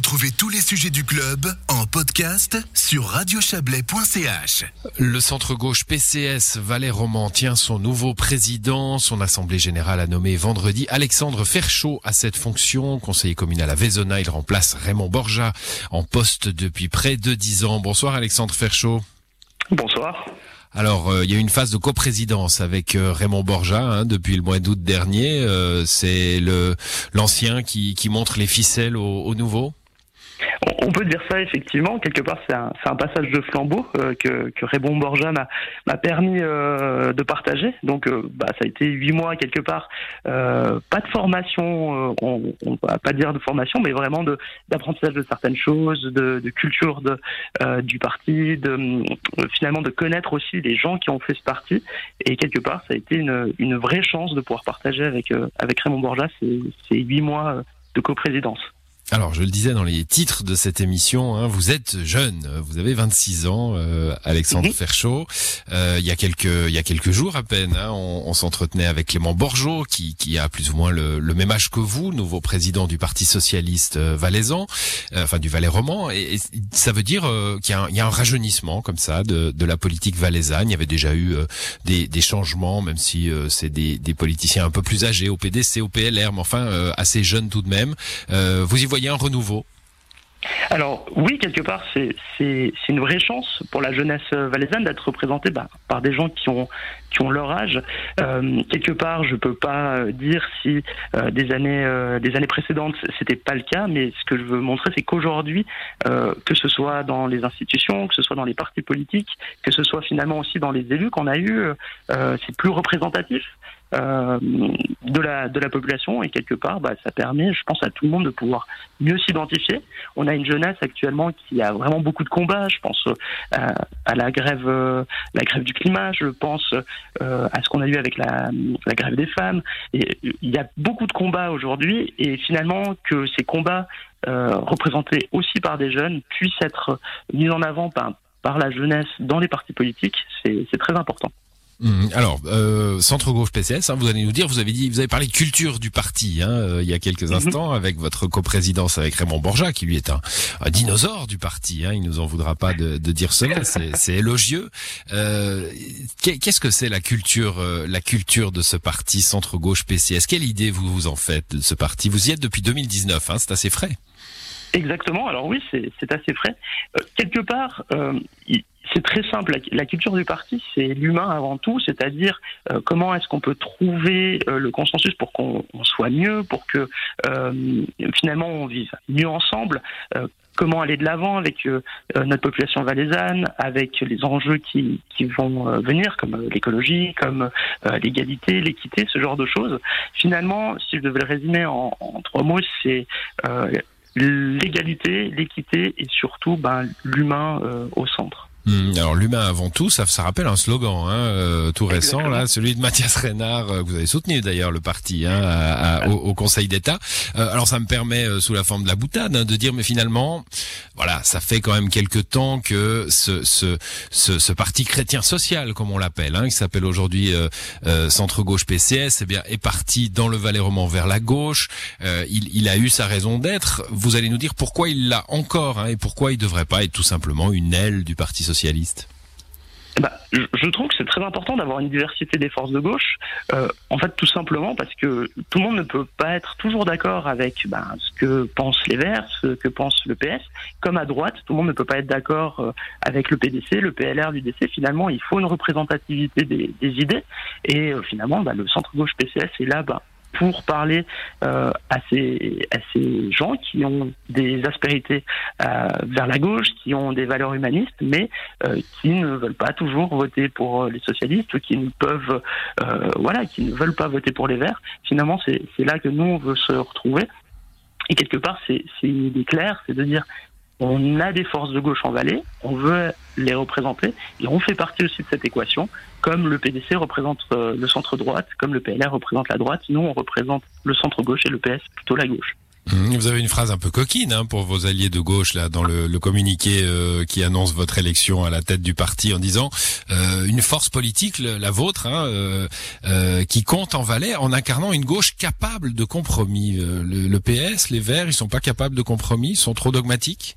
Retrouvez tous les sujets du club en podcast sur radiochablais.ch. Le centre-gauche PCS Valais Roman tient son nouveau président. Son assemblée générale a nommé vendredi Alexandre Ferchaud à cette fonction. Conseiller communal à Vézona, il remplace Raymond Borja en poste depuis près de dix ans. Bonsoir Alexandre Ferchaud. Bonsoir. Alors, euh, il y a eu une phase de coprésidence avec euh, Raymond Borja hein, depuis le mois d'août dernier. Euh, c'est le l'ancien qui, qui montre les ficelles au, au nouveau? On peut dire ça effectivement. Quelque part, c'est un, un, passage de flambeau euh, que, que Raymond Borja m'a permis euh, de partager. Donc, euh, bah, ça a été huit mois quelque part. Euh, pas de formation, on, on va pas dire de formation, mais vraiment d'apprentissage de, certaines choses, de, de culture de, du parti, de finalement de connaître aussi les gens qui ont fait ce parti. Et quelque part, ça a été une, une vraie chance de pouvoir partager avec avec Raymond Borja ces huit mois de coprésidence. Alors, je le disais dans les titres de cette émission, hein, vous êtes jeune, vous avez 26 ans, euh, Alexandre mmh. Ferchaud. Euh, il y a quelques il y a quelques jours à peine, hein, on, on s'entretenait avec Clément Borgeot, qui, qui a plus ou moins le, le, même âge que vous, nouveau président du Parti socialiste euh, valaisan, euh, enfin du Valais roman. Et, et, ça veut dire euh, qu'il y, y, a un rajeunissement comme ça de, de la politique valaisanne. Il y avait déjà eu des, des, changements, même si c'est des, des, politiciens un peu plus âgés au PDC, au PLR, mais enfin assez jeunes tout de même. vous y voyez un renouveau alors oui, quelque part, c'est une vraie chance pour la jeunesse valaisanne d'être représentée bah, par des gens qui ont leur âge. Euh, quelque part, je peux pas dire si euh, des années euh, des années précédentes c'était pas le cas, mais ce que je veux montrer, c'est qu'aujourd'hui, euh, que ce soit dans les institutions, que ce soit dans les partis politiques, que ce soit finalement aussi dans les élus qu'on a eu, euh, c'est plus représentatif. Euh, de la de la population. Et quelque part bah, ça permet je pense à tout le monde de pouvoir mieux s'identifier. On a une jeunesse actuellement qui a vraiment beaucoup de combats. Je pense euh, à la grève euh, la grève du climat. Je pense euh, à ce qu'on a eu avec la, grève des femmes. Il y a beaucoup de combats aujourd'hui. Et finalement que ces combats représentés aussi par des jeunes puissent être mis en avant par par la jeunesse dans les partis politiques c'est très important Mmh. Alors, euh, centre gauche PCS, hein, vous allez nous dire, vous avez dit, vous avez parlé de culture du parti hein, euh, il y a quelques instants mmh. avec votre coprésidence avec Raymond Borja, qui lui est un, un dinosaure du parti. Hein, il nous en voudra pas de, de dire cela, c'est élogieux. Euh, Qu'est-ce que c'est la culture, euh, la culture de ce parti centre gauche PCS Quelle idée vous vous en faites de ce parti? Vous y êtes depuis 2019, hein, c'est assez frais. Exactement. Alors oui, c'est assez frais. Euh, quelque part, euh, très simple. La, culture du parti, c'est l'humain avant tout, c'est-à-dire euh, comment est-ce qu'on peut trouver euh, le consensus pour qu'on soit mieux, pour que euh, finalement on vive mieux ensemble. Euh, comment aller de l'avant avec euh, notre population valaisanne, avec les enjeux qui, qui vont venir, comme l'écologie, comme l'égalité, l'équité, ce genre de choses. Finalement, si je devais le résumer en, en trois mots, c'est l'égalité, l'équité et surtout ben, l'humain euh, au centre. Mmh, alors l'humain avant tout, ça, ça rappelle un slogan hein, euh, tout récent, Exactement. là, celui de Mathias Reynard, euh, que vous avez soutenu d'ailleurs le parti hein, à, à, au, au, Conseil d'État. Euh, alors ça me permet, euh, sous la forme de la boutade, hein, de dire, mais finalement, voilà, ça fait quand même quelques temps que ce, ce, ce, ce parti chrétien social, comme on l'appelle, hein, qui s'appelle aujourd'hui euh, Centre Gauche PCS, eh bien, est parti dans le Valais roman vers la gauche. il, il, a eu sa raison d'être. Vous allez nous dire pourquoi il l'a encore hein, et pourquoi il devrait pas être tout simplement une aile du parti socialiste bah, je trouve que c'est très important d'avoir une diversité des forces de gauche. Euh, en fait, tout simplement parce que tout le monde ne peut pas être toujours d'accord avec ben, ce que pensent les Verts, ce que pense le PS. Comme à droite, tout le monde ne peut pas être d'accord euh, avec le PDC, le PLR, l'UDC. Finalement, il faut une représentativité des, idées. Et euh, finalement, bah, le centre gauche PCS est là bah, pour parler euh, à, ces, à ces gens qui ont des aspérités euh, vers la gauche, qui ont des valeurs humanistes, mais euh, qui ne veulent pas toujours voter pour les socialistes, ou qui ne peuvent, voilà, qui ne veulent pas voter pour les Verts. Finalement, c'est là que nous on veut se retrouver. Et quelque part, c'est une idée claire, c'est de dire on a des forces de gauche en Valais, on veut les représenter, et on fait partie aussi de cette équation, comme le PDC représente le centre droite, comme le PLR représente la droite, nous on représente le centre gauche et le PS plutôt la gauche. Mmh, vous avez une phrase un peu coquine hein, pour vos alliés de gauche là dans le, communiqué euh, qui annonce votre élection à la tête du parti en disant euh, une force politique, la vôtre, hein, euh, qui compte en Valais en incarnant une gauche capable de compromis. Le, le, PS, les Verts, ils sont pas capables de compromis, ils sont trop dogmatiques?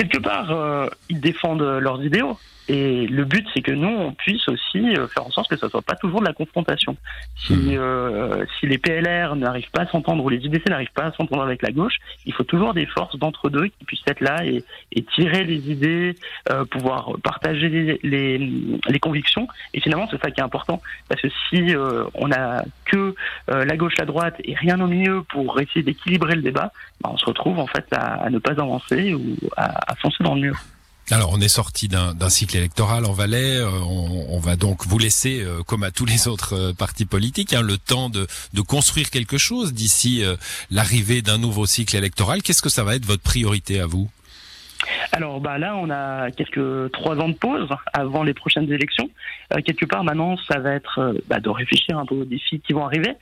Quelque part, ils défendent leurs idéaux. Et le but, c'est que nous, on puisse aussi euh, faire en sorte que ça soit pas toujours de la confrontation. Si, mmh. euh, si les PLR n'arrivent pas à s'entendre ou les UDC n'arrivent pas à s'entendre avec la gauche, il faut toujours des forces d'entre deux qui puissent être là et, et tirer les idées, euh, pouvoir partager les, les, les, convictions. Et finalement, c'est ça qui est important, parce que si euh, on a que euh, la gauche, la droite et rien au milieu pour essayer d'équilibrer le débat, bah, on se retrouve en fait à, à, ne pas avancer ou à, Alors, on est sorti d'un cycle électoral en Valais. Euh, on, va donc vous laisser, euh, comme à tous les autres euh, partis politiques, hein, le temps de, construire quelque chose d'ici l'arrivée d'un nouveau cycle électoral. Qu'est-ce que ça va être votre priorité à vous? Alors bah là, on a quelques trois ans de pause avant les prochaines élections. quelque part, maintenant, ça va être bah, de réfléchir un peu aux défis qui vont arriver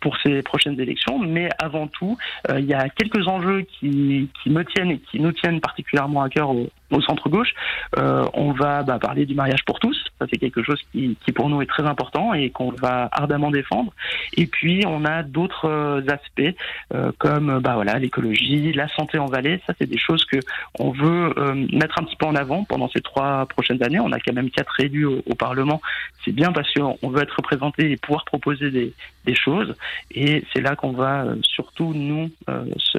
pour ces prochaines élections. Mais avant tout, il y a quelques enjeux qui, qui, me tiennent et qui nous tiennent particulièrement à cœur au, au centre gauche. Euh, on va bah, parler du mariage pour tous. Ça c'est quelque chose qui, qui, pour nous est très important et qu'on va ardemment défendre. Et puis on a d'autres euh, aspects euh, comme bah voilà l'écologie, la santé en vallée. Ça c'est des choses que on veut euh, mettre un petit peu en avant pendant ces trois prochaines années. On a quand même quatre élus au, au Parlement. C'est bien parce qu'on veut être représenté et pouvoir proposer des, des choses. Et c'est là qu'on va euh, surtout nous se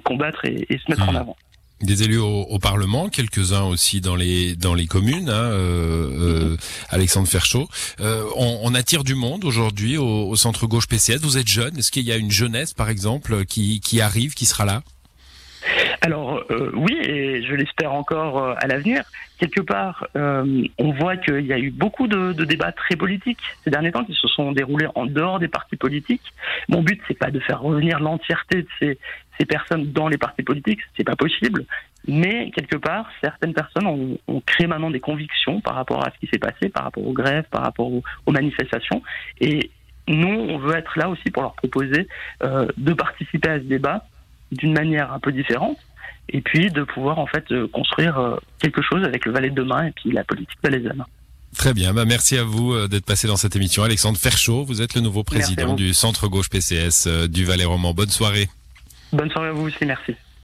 combattre et, et se mettre en mmh. avant des élus au, Parlement, quelques-uns aussi dans les dans les communes. Hein, euh, euh, Alexandre Ferchaud, euh, on, attire du monde aujourd'hui au, centre gauche PCS. Vous êtes jeune, est-ce qu'il y a une jeunesse, par exemple, qui qui arrive, qui sera là? Alors oui, et je l'espère encore à l'avenir. Quelque part, on voit qu'il y a eu beaucoup de, de, débats très politiques ces derniers temps qui se sont déroulés en dehors des partis politiques. Mon but, c'est pas de faire revenir l'entièreté de ces, ces personnes dans les partis politiques, c'est pas possible. Mais quelque part, certaines personnes ont, ont, créé maintenant des convictions par rapport à ce qui s'est passé, par rapport aux grèves, par rapport aux, manifestations. Et nous, on veut être là aussi pour leur proposer euh, de participer à ce débat d'une manière un peu différente, et puis de pouvoir en fait euh, construire euh, quelque chose avec le Valais de demain et puis la politique valaisanne. Très bien, bah merci à vous euh, d'être passé dans cette émission. Alexandre Ferchaud, vous êtes le nouveau président du Centre Gauche PCS du Valais Roman. Bonne soirée. Bonne soirée à vous aussi, merci.